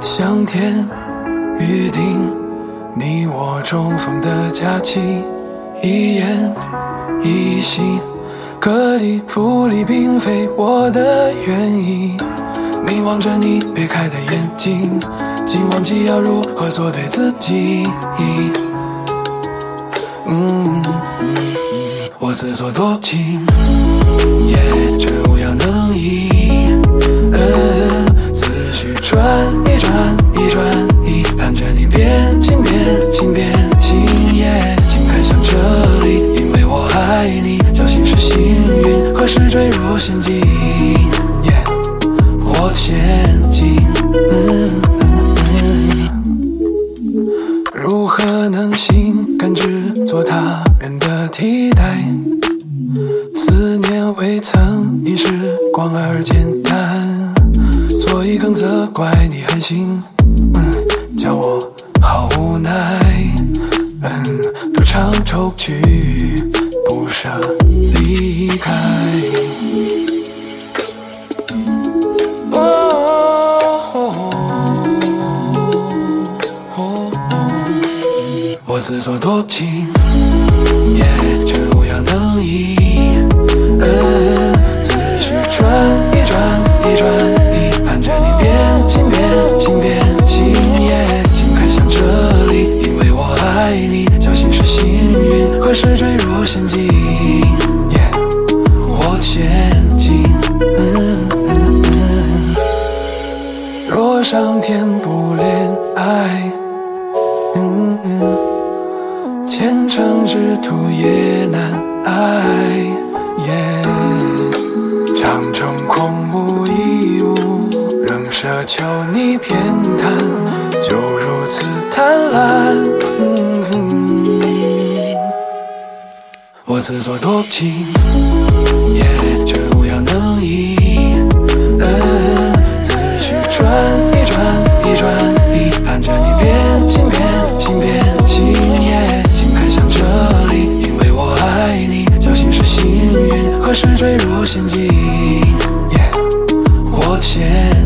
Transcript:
上天预定你我重逢的假期，一言一行，各地福利并非我的愿意。凝望着你别开的眼睛，竟忘记要如何做对自己。嗯，我自作多情，也却无药时坠入陷阱？耶，我陷阱。如何能心甘之做他人的替代？思念未曾因时光而简单，所以更责怪你狠心，嗯，叫我我自作多情，也却无药能医。思绪转一转一转一，盼着你变心变心变心，耶，请看向这里，因为我爱你，侥幸是幸运，何时坠入陷阱？耶，我陷阱。若上天不怜爱。虔诚之徒也难挨，长城空无一物，仍奢求你偏袒，就如此贪婪。我自作多情，坠入陷阱，我欠。